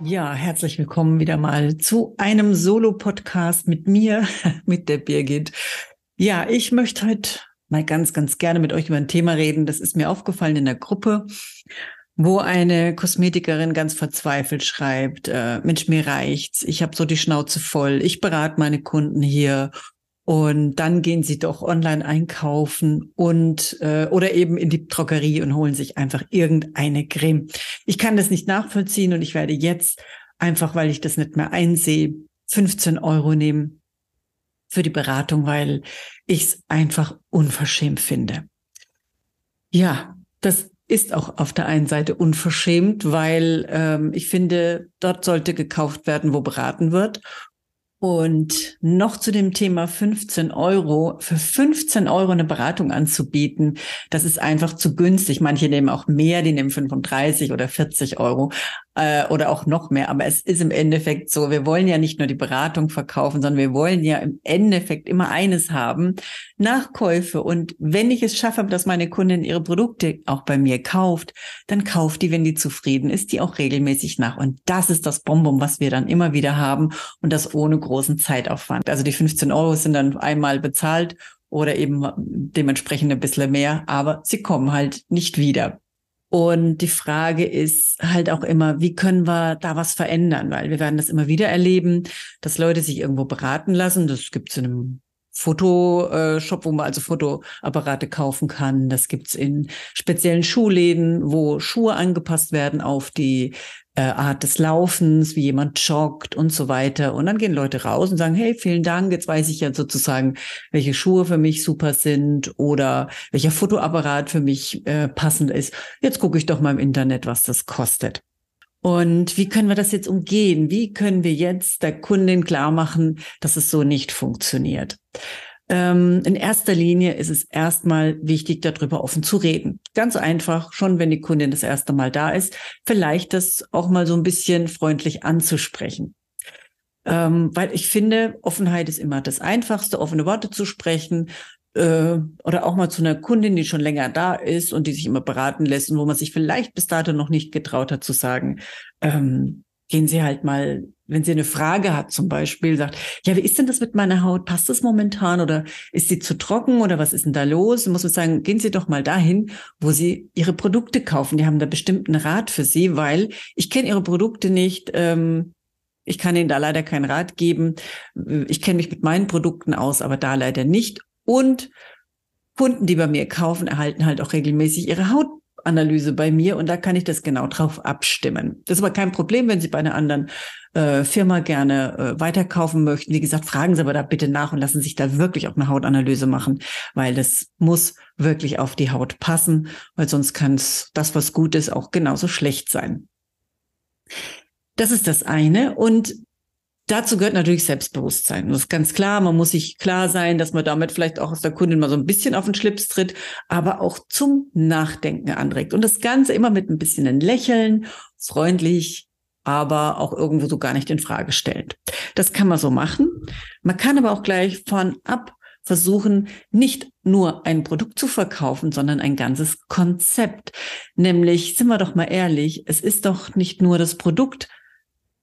Ja, herzlich willkommen wieder mal zu einem Solo-Podcast mit mir, mit der Birgit. Ja, ich möchte heute mal ganz, ganz gerne mit euch über ein Thema reden. Das ist mir aufgefallen in der Gruppe, wo eine Kosmetikerin ganz verzweifelt schreibt, äh, Mensch, mir reicht's, ich habe so die Schnauze voll, ich berate meine Kunden hier und dann gehen sie doch online einkaufen und äh, oder eben in die Drogerie und holen sich einfach irgendeine Creme. Ich kann das nicht nachvollziehen und ich werde jetzt einfach, weil ich das nicht mehr einsehe, 15 Euro nehmen für die Beratung, weil ich es einfach unverschämt finde. Ja, das ist auch auf der einen Seite unverschämt, weil ähm, ich finde, dort sollte gekauft werden, wo beraten wird. Und noch zu dem Thema 15 Euro. Für 15 Euro eine Beratung anzubieten, das ist einfach zu günstig. Manche nehmen auch mehr, die nehmen 35 oder 40 Euro äh, oder auch noch mehr. Aber es ist im Endeffekt so, wir wollen ja nicht nur die Beratung verkaufen, sondern wir wollen ja im Endeffekt immer eines haben, Nachkäufe. Und wenn ich es schaffe, dass meine Kundin ihre Produkte auch bei mir kauft, dann kauft die, wenn die zufrieden ist, die auch regelmäßig nach. Und das ist das Bonbon, was wir dann immer wieder haben und das ohne großen Zeitaufwand. Also die 15 Euro sind dann einmal bezahlt oder eben dementsprechend ein bisschen mehr, aber sie kommen halt nicht wieder. Und die Frage ist halt auch immer, wie können wir da was verändern? Weil wir werden das immer wieder erleben, dass Leute sich irgendwo beraten lassen. Das gibt es in einem Fotoshop, wo man also Fotoapparate kaufen kann. Das gibt's in speziellen Schuhläden, wo Schuhe angepasst werden auf die äh, Art des Laufens, wie jemand joggt und so weiter. Und dann gehen Leute raus und sagen, hey, vielen Dank, jetzt weiß ich ja sozusagen, welche Schuhe für mich super sind oder welcher Fotoapparat für mich äh, passend ist. Jetzt gucke ich doch mal im Internet, was das kostet. Und wie können wir das jetzt umgehen? Wie können wir jetzt der Kundin klar machen, dass es so nicht funktioniert? Ähm, in erster Linie ist es erstmal wichtig, darüber offen zu reden. Ganz einfach, schon wenn die Kundin das erste Mal da ist, vielleicht das auch mal so ein bisschen freundlich anzusprechen. Ähm, weil ich finde, Offenheit ist immer das Einfachste, offene Worte zu sprechen äh, oder auch mal zu einer Kundin, die schon länger da ist und die sich immer beraten lässt und wo man sich vielleicht bis dato noch nicht getraut hat zu sagen, ähm, gehen Sie halt mal wenn sie eine Frage hat zum Beispiel, sagt, ja, wie ist denn das mit meiner Haut? Passt das momentan oder ist sie zu trocken oder was ist denn da los? Dann muss man sagen, gehen Sie doch mal dahin, wo Sie Ihre Produkte kaufen. Die haben da bestimmt einen Rat für Sie, weil ich kenne Ihre Produkte nicht. Ähm, ich kann Ihnen da leider keinen Rat geben. Ich kenne mich mit meinen Produkten aus, aber da leider nicht. Und Kunden, die bei mir kaufen, erhalten halt auch regelmäßig ihre Haut Analyse bei mir und da kann ich das genau drauf abstimmen. Das ist aber kein Problem, wenn Sie bei einer anderen äh, Firma gerne äh, weiterkaufen möchten. Wie gesagt, fragen Sie aber da bitte nach und lassen sich da wirklich auch eine Hautanalyse machen, weil das muss wirklich auf die Haut passen, weil sonst kann es das, was gut ist, auch genauso schlecht sein. Das ist das eine. Und Dazu gehört natürlich Selbstbewusstsein. Das ist ganz klar. Man muss sich klar sein, dass man damit vielleicht auch aus der Kundin mal so ein bisschen auf den Schlips tritt, aber auch zum Nachdenken anregt. Und das Ganze immer mit ein bisschen ein Lächeln, freundlich, aber auch irgendwo so gar nicht in Frage stellend. Das kann man so machen. Man kann aber auch gleich von ab versuchen, nicht nur ein Produkt zu verkaufen, sondern ein ganzes Konzept. Nämlich, sind wir doch mal ehrlich, es ist doch nicht nur das Produkt,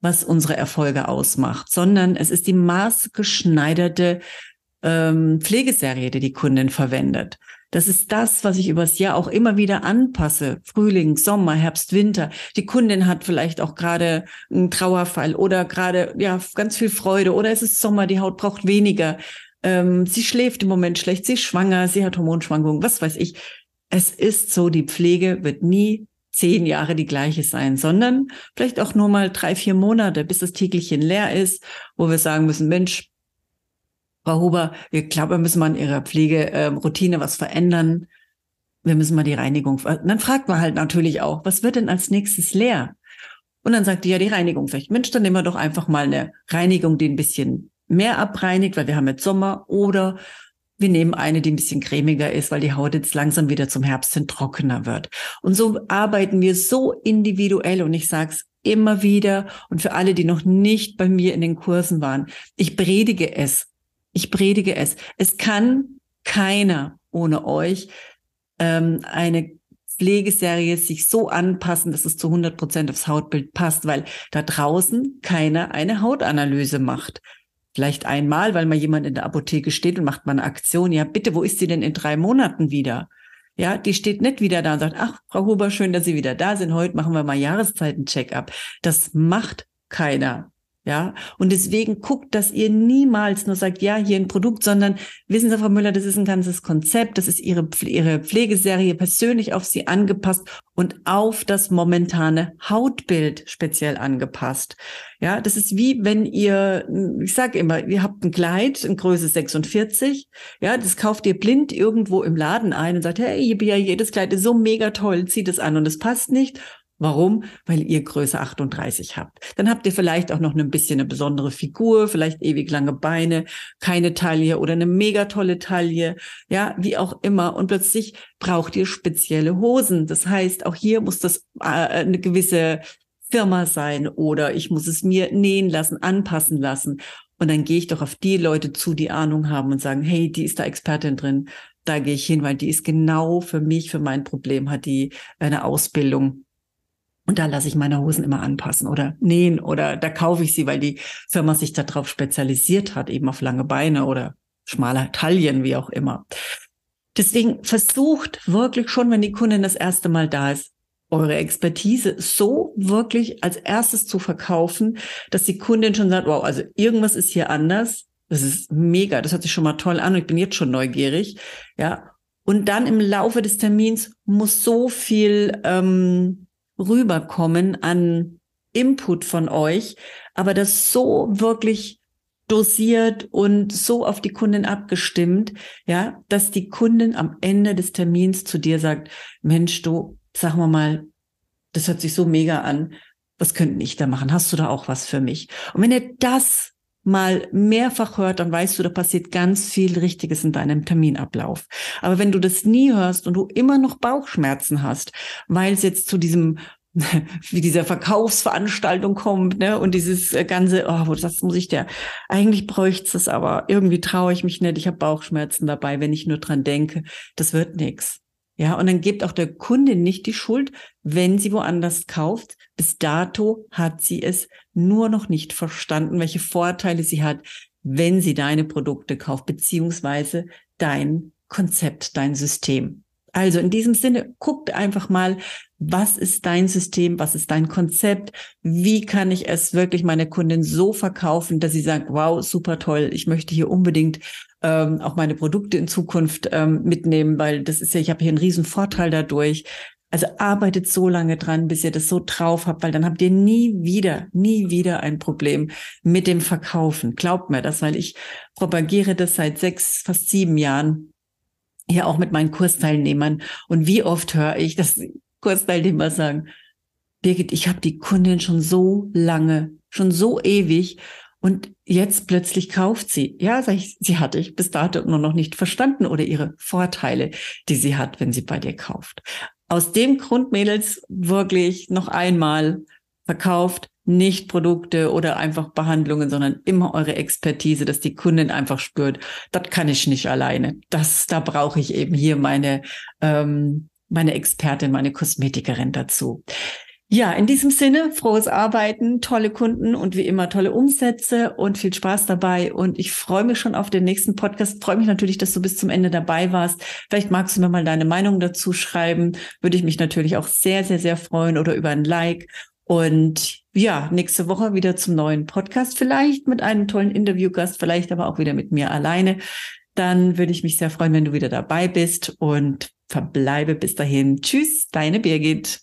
was unsere Erfolge ausmacht, sondern es ist die maßgeschneiderte ähm, Pflegeserie, die die Kundin verwendet. Das ist das, was ich übers Jahr auch immer wieder anpasse. Frühling, Sommer, Herbst, Winter. Die Kundin hat vielleicht auch gerade einen Trauerfall oder gerade ja ganz viel Freude oder es ist Sommer, die Haut braucht weniger. Ähm, sie schläft im Moment schlecht, sie ist schwanger, sie hat Hormonschwankungen, was weiß ich. Es ist so, die Pflege wird nie zehn Jahre die gleiche sein, sondern vielleicht auch nur mal drei, vier Monate, bis das Tägelchen leer ist, wo wir sagen müssen, Mensch, Frau Huber, wir glauben, wir müssen mal in Ihrer Pflegeroutine was verändern. Wir müssen mal die Reinigung. Dann fragt man halt natürlich auch, was wird denn als nächstes leer? Und dann sagt die ja die Reinigung vielleicht, Mensch, dann nehmen wir doch einfach mal eine Reinigung, die ein bisschen mehr abreinigt, weil wir haben jetzt Sommer oder wir nehmen eine, die ein bisschen cremiger ist, weil die Haut jetzt langsam wieder zum Herbst hin trockener wird. Und so arbeiten wir so individuell und ich sage es immer wieder und für alle, die noch nicht bei mir in den Kursen waren, ich predige es. Ich predige es. Es kann keiner ohne euch ähm, eine Pflegeserie sich so anpassen, dass es zu 100 Prozent aufs Hautbild passt, weil da draußen keiner eine Hautanalyse macht. Vielleicht einmal, weil mal jemand in der Apotheke steht und macht mal eine Aktion. Ja, bitte, wo ist sie denn in drei Monaten wieder? Ja, die steht nicht wieder da und sagt, ach, Frau Huber, schön, dass Sie wieder da sind. Heute machen wir mal Jahreszeiten-Check-up. Das macht keiner. Ja, und deswegen guckt, dass ihr niemals nur sagt, ja, hier ein Produkt, sondern wissen Sie, Frau Müller, das ist ein ganzes Konzept, das ist Ihre, Ihre Pflegeserie persönlich auf Sie angepasst und auf das momentane Hautbild speziell angepasst. Ja, das ist wie wenn ihr, ich sage immer, ihr habt ein Kleid in Größe 46, ja, das kauft ihr blind irgendwo im Laden ein und sagt, hey, ja, jedes Kleid ist so mega toll, zieht es an und es passt nicht Warum? Weil ihr Größe 38 habt. Dann habt ihr vielleicht auch noch ein bisschen eine besondere Figur, vielleicht ewig lange Beine, keine Taille oder eine mega tolle Taille, ja, wie auch immer. Und plötzlich braucht ihr spezielle Hosen. Das heißt, auch hier muss das äh, eine gewisse Firma sein oder ich muss es mir nähen lassen, anpassen lassen. Und dann gehe ich doch auf die Leute zu, die Ahnung haben und sagen, hey, die ist da Expertin drin. Da gehe ich hin, weil die ist genau für mich, für mein Problem, hat die eine Ausbildung und da lasse ich meine Hosen immer anpassen oder nähen oder da kaufe ich sie, weil die Firma sich darauf spezialisiert hat, eben auf lange Beine oder schmale Taillen, wie auch immer. Deswegen versucht wirklich schon, wenn die Kundin das erste Mal da ist, eure Expertise so wirklich als erstes zu verkaufen, dass die Kundin schon sagt, wow, also irgendwas ist hier anders. Das ist mega, das hört sich schon mal toll an ich bin jetzt schon neugierig. Ja. Und dann im Laufe des Termins muss so viel ähm, rüberkommen an Input von euch, aber das so wirklich dosiert und so auf die Kunden abgestimmt, ja, dass die Kunden am Ende des Termins zu dir sagt, Mensch, du, sag mal mal, das hört sich so mega an. Was könnte ich da machen? Hast du da auch was für mich? Und wenn ihr das mal mehrfach hört, dann weißt du, da passiert ganz viel Richtiges in deinem Terminablauf. Aber wenn du das nie hörst und du immer noch Bauchschmerzen hast, weil es jetzt zu diesem wie dieser Verkaufsveranstaltung kommt, ne? Und dieses äh, ganze, oh, das muss ich der, eigentlich bräuchte es aber irgendwie traue ich mich nicht, ich habe Bauchschmerzen dabei, wenn ich nur dran denke, das wird nix. Ja, und dann gibt auch der Kunde nicht die Schuld, wenn sie woanders kauft. Bis dato hat sie es nur noch nicht verstanden, welche Vorteile sie hat, wenn sie deine Produkte kauft, beziehungsweise dein Konzept, dein System. Also in diesem Sinne, guckt einfach mal, was ist dein System, was ist dein Konzept, wie kann ich es wirklich meiner Kundin so verkaufen, dass sie sagt, wow, super toll, ich möchte hier unbedingt ähm, auch meine Produkte in Zukunft ähm, mitnehmen, weil das ist ja, ich habe hier einen riesen Vorteil dadurch. Also arbeitet so lange dran, bis ihr das so drauf habt, weil dann habt ihr nie wieder, nie wieder ein Problem mit dem Verkaufen. Glaubt mir das, weil ich propagiere das seit sechs, fast sieben Jahren hier auch mit meinen Kursteilnehmern. Und wie oft höre ich, dass Kursteilnehmer sagen, Birgit, ich habe die Kundin schon so lange, schon so ewig und jetzt plötzlich kauft sie. Ja, sag ich, sie hatte ich bis dato nur noch nicht verstanden oder ihre Vorteile, die sie hat, wenn sie bei dir kauft. Aus dem Grund, Mädels, wirklich noch einmal verkauft nicht Produkte oder einfach Behandlungen, sondern immer eure Expertise, dass die Kundin einfach spürt, das kann ich nicht alleine. Das, da brauche ich eben hier meine, ähm, meine Expertin, meine Kosmetikerin dazu. Ja, in diesem Sinne, frohes Arbeiten, tolle Kunden und wie immer tolle Umsätze und viel Spaß dabei. Und ich freue mich schon auf den nächsten Podcast. Freue mich natürlich, dass du bis zum Ende dabei warst. Vielleicht magst du mir mal deine Meinung dazu schreiben. Würde ich mich natürlich auch sehr, sehr, sehr freuen oder über ein Like. Und ja, nächste Woche wieder zum neuen Podcast. Vielleicht mit einem tollen Interviewgast, vielleicht aber auch wieder mit mir alleine. Dann würde ich mich sehr freuen, wenn du wieder dabei bist und verbleibe bis dahin. Tschüss, deine Birgit.